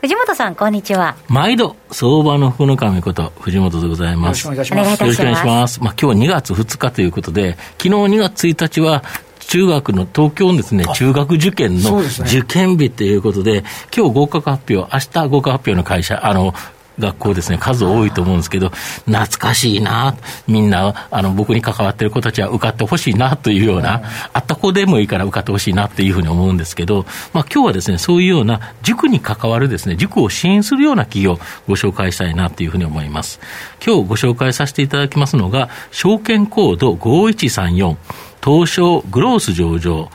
藤本さん、こんにちは。毎度、相場の福の神こと、藤本でございます。よろしくお願いいたします。よろしくお願いします。まあ、今日は2月2日ということで、昨日2月1日は、中学の東京のですね、中学受験の受験日ということで、今日合格発表、明日合格発表の会社、あの、学校ですね、数多いと思うんですけど、懐かしいな、みんな、あの、僕に関わってる子たちは受かってほしいなというような、あった子でもいいから受かってほしいなっていうふうに思うんですけど、まあ今日はですね、そういうような塾に関わるですね、塾を支援するような企業をご紹介したいなというふうに思います。今日ご紹介させていただきますのが、証券コード5134、東証グロース上場、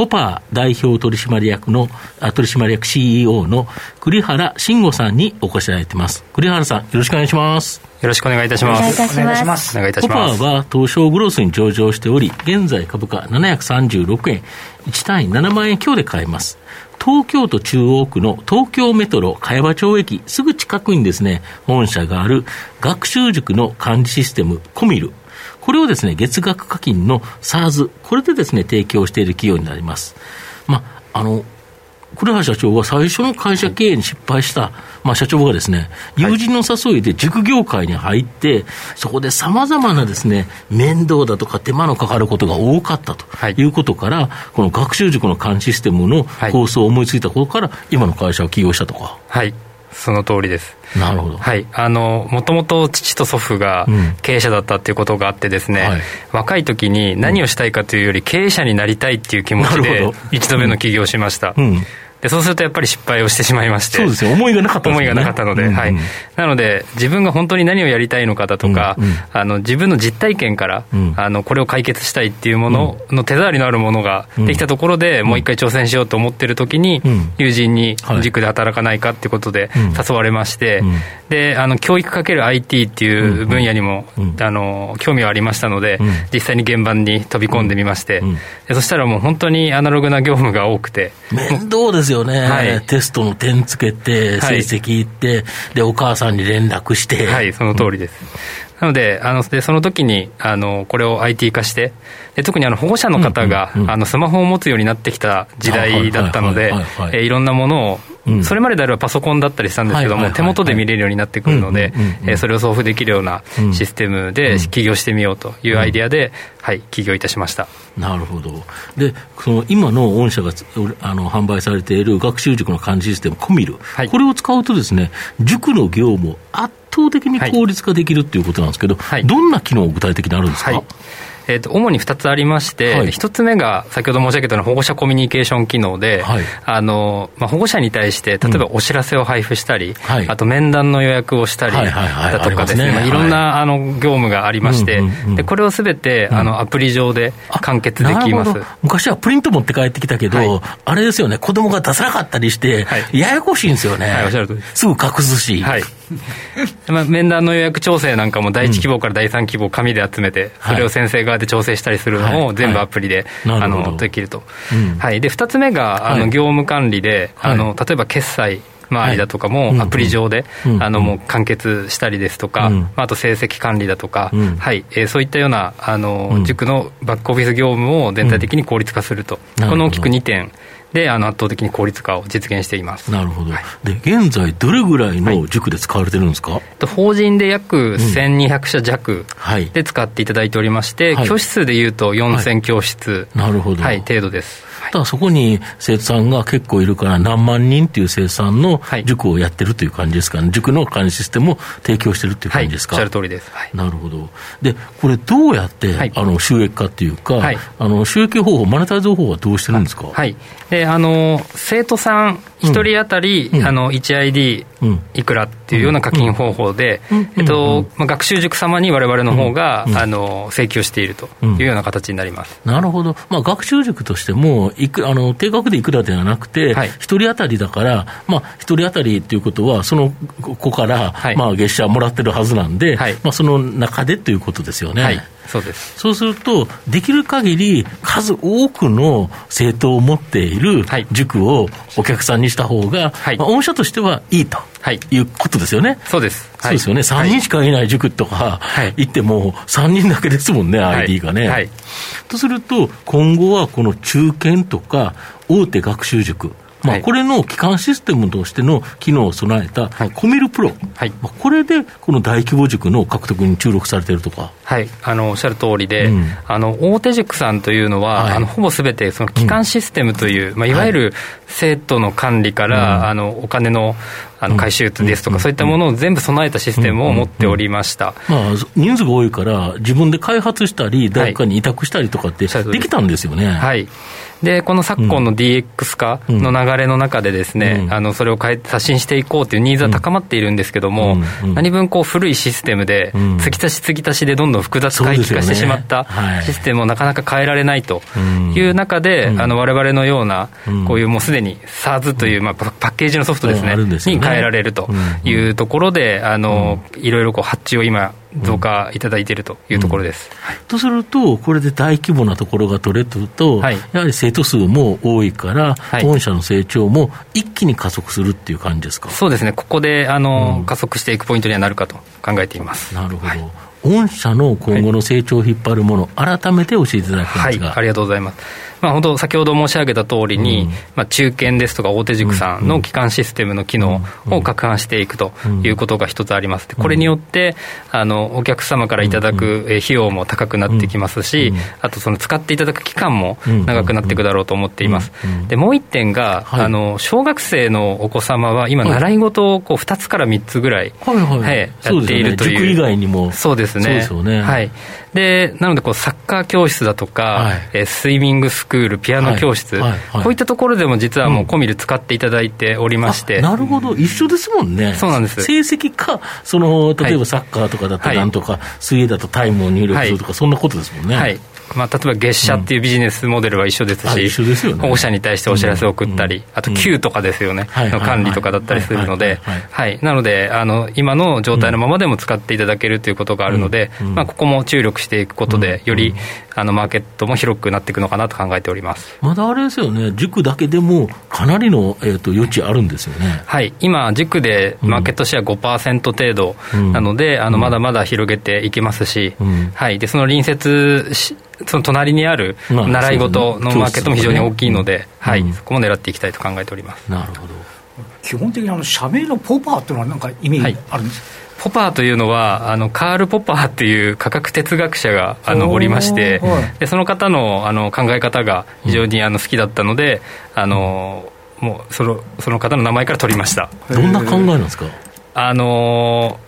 ポパー代表取締役の、取締役 CEO の栗原慎吾さんにお越しいただいてます。栗原さん、よろしくお願いします。よろしくお願いいたします。お願いいたします。お願いいたします。ポパーは東証グロースに上場しており、現在株価736円、1単位7万円強で買えます。東京都中央区の東京メトロ茅場町駅すぐ近くにですね、本社がある学習塾の管理システムコミルこれをですね、月額課金の SARS、これでですね、提供している企業になります。まあ、あの、黒原社長は最初の会社経営に失敗した、まあ、社長がですね、友人の誘いで塾業界に入って、そこでさまざまなですね、面倒だとか手間のかかることが多かったということから、この学習塾の管理システムの構想を思いついたことから、今の会社を起業したとか。はいその通りです。なるほど。はい。あの、もともと父と祖父が経営者だったっていうことがあってですね、うんはい、若い時に何をしたいかというより経営者になりたいっていう気持ちで、一度目の起業をしました。うんうんでそうするとやっぱり失敗をしてしまいまして。そうですよ。思いがなかった、ね、思いがなかったので、うんうん、はい、なので自分が本当に何をやりたいのかだとか、うんうん、あの自分の実体験から、うん、あのこれを解決したいっていうものの手触りのあるものができたところで、もう一回挑戦しようと思ってる時に、友人に塾で働かないかっていうことで誘われまして、であの教育かける IT っていう分野にも、あの興味はありましたので、実際に現場に飛び込んでみまして、そしたらもう本当にアナログな業務が多くて。面倒ですよね、はいテストの点つけて、成績いって、はい、で、お母さんに連絡して。はい、その通りです。なので、あのでその時にあのこれを IT 化して、で特にあの保護者の方が、あのスマホを持つようになってきた時代だったので、いろんなものをそれまでであればパソコンだったりしたんですけども、手元で見れるようになってくるので、それを送付できるようなシステムで起業してみようというアイディアで、はい、起業いたしました。なるほど、でその今の御社があの販売されている学習塾の管理システム、コミル、はい、これを使うとですね、塾の業務を圧倒的に効率化できるということなんですけど、はい、どんな機能、具体的にあるんですか？はい。えーと、主に2つありまして、はい、1つ目が先ほど申し上げたような保護者コミュニケーション機能で、はい、あのまあ、保護者に対して、例えばお知らせを配布したり、うん、あと面談の予約をしたりだとかですね、いろんなあの業務がありまして、でこれをすべてあのアプリ上で完結できます、昔はプリント持って帰ってきたけど、はい、あれですよね、子供が出さなかったりして、ややこしいんですよね、すぐ隠すし。はい まあ、面談の予約調整なんかも第1希望から第3希望紙で集めて、それを先生側で調整したりするのを全部アプリで、あのできると、はい、で2つ目があの業務管理で、あの例えば決済周りだとかもアプリ上で、あのもう完結したりですとか、あと成績管理だとか、はい。えー、そういったようなあの、塾のバックオフィス業務を全体的に効率化すると、この大きく2点であの圧倒的に効率化を実現しています。なるほど、はい、で現在、どれぐらいの塾で使われてるんですか、はい、法人で約1200社弱で使っていただいておりまして、はい、教室でいうと4000教室、なるほど、はい、程度です。ただそこに生徒さんが結構いるから、何万人っていう生徒さんの塾をやってるという感じですかね、塾の管理システムを提供してるっていう感じですか、はい、おっしゃる通りです、はい、なるほど、でこれ、どうやって、あの収益化っていうか、あの収益方法、マネタイズ方法はどうしてるんですか、はい、でであの生徒さん1人当たり、うん、あの 1ID いくらっていうような課金方法で、えっとまあ、学習塾様にわれわれの方が、あの請求しているというような形になります、なるほど、まあ、学習塾としてもいくあの、定額でいくらではなくて、はい、1人当たりだから、まあ、1人当たりっていうことは、その子から、はい、まあ、月謝もらってるはずなんで、はい、まあ、その中でということですよね。はいそうですそうすると、できる限り数多くの政党を持っている塾をお客さんにした方が、はい、まあ、御社としてはいいと。はい、いうことですよね。そうです。そうですよね。3人しかいない塾とか、行っても3人だけですもんね、ID がね。はい。とすると、今後はこの中堅とか大手学習塾、まあ、これの基幹システムとしての機能を備えたコミルプロ、はい。まあ、これでこの大規模塾の獲得に注力されているとか。はい、あのおっしゃる通りで、うん、あの大手塾さんというのは、はい、あのほぼすべてその基幹システムという、うん、まあ、いわゆる生徒の管理から、あのお金のあの回収ですとか、そういったものを全部備えたシステムを持っておりました、まあ、人数が多いから、自分で開発したり、誰かに委託したりとかってできたん。ですよね。はいでこの昨今の DX 化の流れの中でですね、うん、あのそれを変え刷新していこうというニーズは高まっているん。ですけども、うん。うん、何分こう古いシステムで、継ぎ足し継ぎ足しでどん。どん。複雑回帰化してしまったシステムをなかなか変えられないという中で、われわれのような、こういうもうすでに SARS という、まあ、パッケージのソフトですね、に変えられるとい。うところで、あのいろいろこう発注を今、増加いただいているというところです、うん、とすると、これで大規模なところが取れると、はい、やはり生徒数も多いから、はい、本社の成長も一気に加速するっていう感じですか？そうですね、ここであの、うん、加速していくポイントにはなるかと考えています。なるほど、はい、御社の今後の成長を引っ張るもの、改めて教えていただきますが、ありがとうございます。まあ、本当、先ほど申し上げた通りに、うん、まあ、中堅ですとか大手塾さんの基幹システムの機能を拡販していくということが一つあります。これによって、あのお客様からいただく費用も高くなってきますし、あとその使っていただく期間も長くなっていくだろうと思っています。でもう一点が、あの小学生のお子様は今、習い事をこう2つから3つぐらい、はいはい。やっているという。塾以外にも。そうですね。ね。はい。でなのでこうサッカー教室だとか、はい、えスイミングスクールピアノ教室、はいはい、こういったところでも実はもうコミル使っていただいておりまして、うん、なるほど。一緒ですもんね。そうなんです。成績かその例えばサッカーとかだったらなんとか、水泳だとタイムを入力するとか、そんなことですもんね。はいまあ、例えば月謝っていうビジネスモデルは一緒ですし、保護者に対してお知らせを送ったり、あと給とかですよね、の管理とかだったりするので、なのであの、今の状態のままでも使っていただけるということがあるので、まあ、ここも注力していくことで、よりあのマーケットも広くなっていくのかなと考えております。まだあれですよね、塾だけでもかなりの、えー、と余地あるんですよね。はい、今、塾でマーケットシェア5%程度なので、あのまだまだ広げていけますし、はい、でその隣接しその隣にある習い事のマーケットも非常に大きいので、はい、そこも狙っていきたいと考えております。なるほど。基本的にあの社名のポパーっていうのは、なんか意味あるんですか、はい。ポパーというのはあのカール・ポパーっていう科学哲学者があのおりまして、はい、でその方のあの考え方が非常にあの好きだったので、あのもうそのその方の名前から取りました。どんな考えなんですか？あの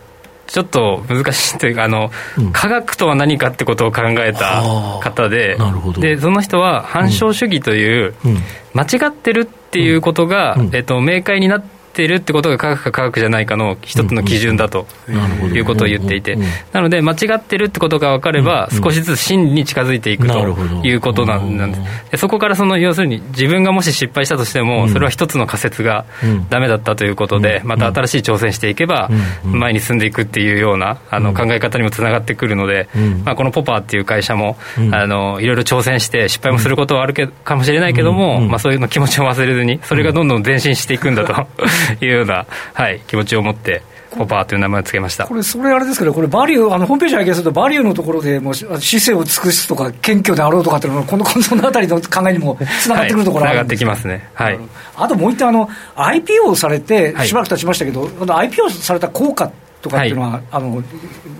ちょっと難しいというかあの、うん、科学とは何かってことを考えた方ででその人は反証主義という、間違ってるっていうことが、えっと、明快になってってるってことが科学か科学じゃないかの一つの基準だということを言っていて、なので、間違ってるってことが分かれば、少しずつ真理に近づいていくということなんです。そこからその要するに、自分がもし失敗したとしても、それは一つの仮説がダメだったということで、また新しい挑戦していけば、前に進んでいくっていうようなあの考え方にもつながってくるので、まあ、このポパーっていう会社も、あのいろいろ挑戦して、失敗もすることはあるけかもしれないけども、まあ、そういうの気持ちを忘れずに、それがどんどん前進していくんだと いうような、はい、気持ちを持って。コパーという名前をつけました。これ、それあれですけど、これ、バリュー、あのホームページ拝見すると、バリューのところでもう姿勢を尽くすとか、謙虚であろうとかっていうのは、このそのあたりの考えにもつながってくるところあるんです、はい、つながってきますね、はい、あともう一点、あの IPO されて、しばらく経ちましたけど、はい、IPO された効果とかっていうのは、はい、あの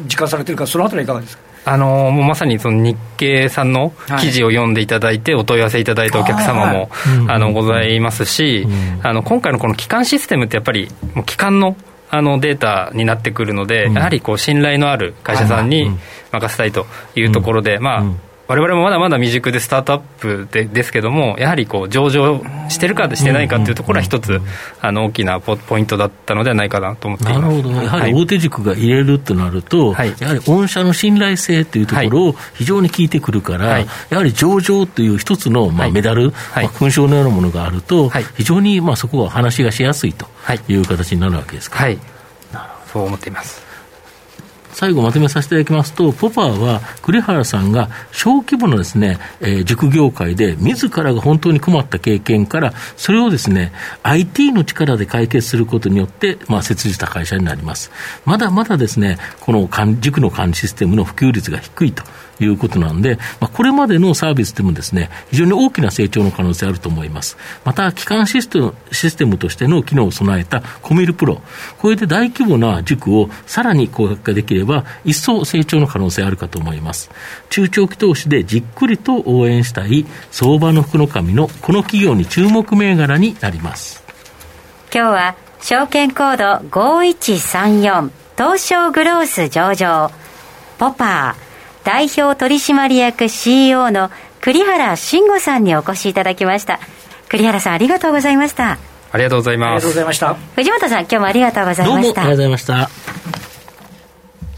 実感されてるか、そのあたりはいかがですか？あのもうまさにその日経さんの記事を読んでいただいて、お問い合わせいただいたお客様も、あのございますし、あの今回のこの基幹システムって、やっぱり、もう基幹のあのデータになってくるので、やはりこう信頼のある会社さんに任せたいというところで、まあ、我々もまだまだ未熟でスタートアップでですけども、やはりこう上場してるかしてないかというところは一つ、あの大きなポポイントだったのではないかなと思っています。なるほど、やはり大手塾が入れるとなると、はい、やはり御社の信頼性というところを非常に聞いてくるから、はい、やはり上場という一つのまあメダル、はい、まあ、勲章のようなものがあると、非常にまあそこは話がしやすいという形になるわけですか。はい、そう思っています。最後まとめさせていただきますと、ポパーは栗原さんが小規模のですね、えー、塾業界で自らが本当に困った経験から、それをですね、IT の力で解決することによって、まあ、設立した会社になります。まだまだですね、この塾の管理システムの普及率が低いと。いうことなんで、まあ、これまでのサービスでもですね、非常に大きな成長の可能性あると思います。また、基幹システムシステムとしての機能を備えたコミルプロ、これで大規模な塾をさらに高額化できれば、一層成長の可能性あるかと思います。中長期投資でじっくりと応援したい相場の福の神のこの企業に注目銘柄になります。今日は証券コード5134東証グロース上場。ポパー代表取締役 CEO の栗原慎吾さんにお越しいただきました。栗原さんありがとうございました。ありがとうございます。ありがとうございました藤本さん今日もありがとうございました。ありがとうございました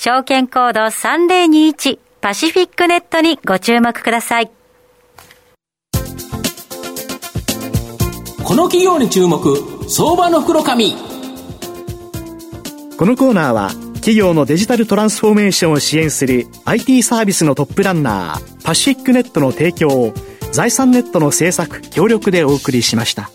証券コード3021パシフィックネットにご注目ください。この企業に注目、相場の袋紙。このコーナーは企業のデジタルトランスフォーメーションを支援する IT サービスのトップランナーパシフィックネットの提供を財産ネットの制作協力でお送りしました。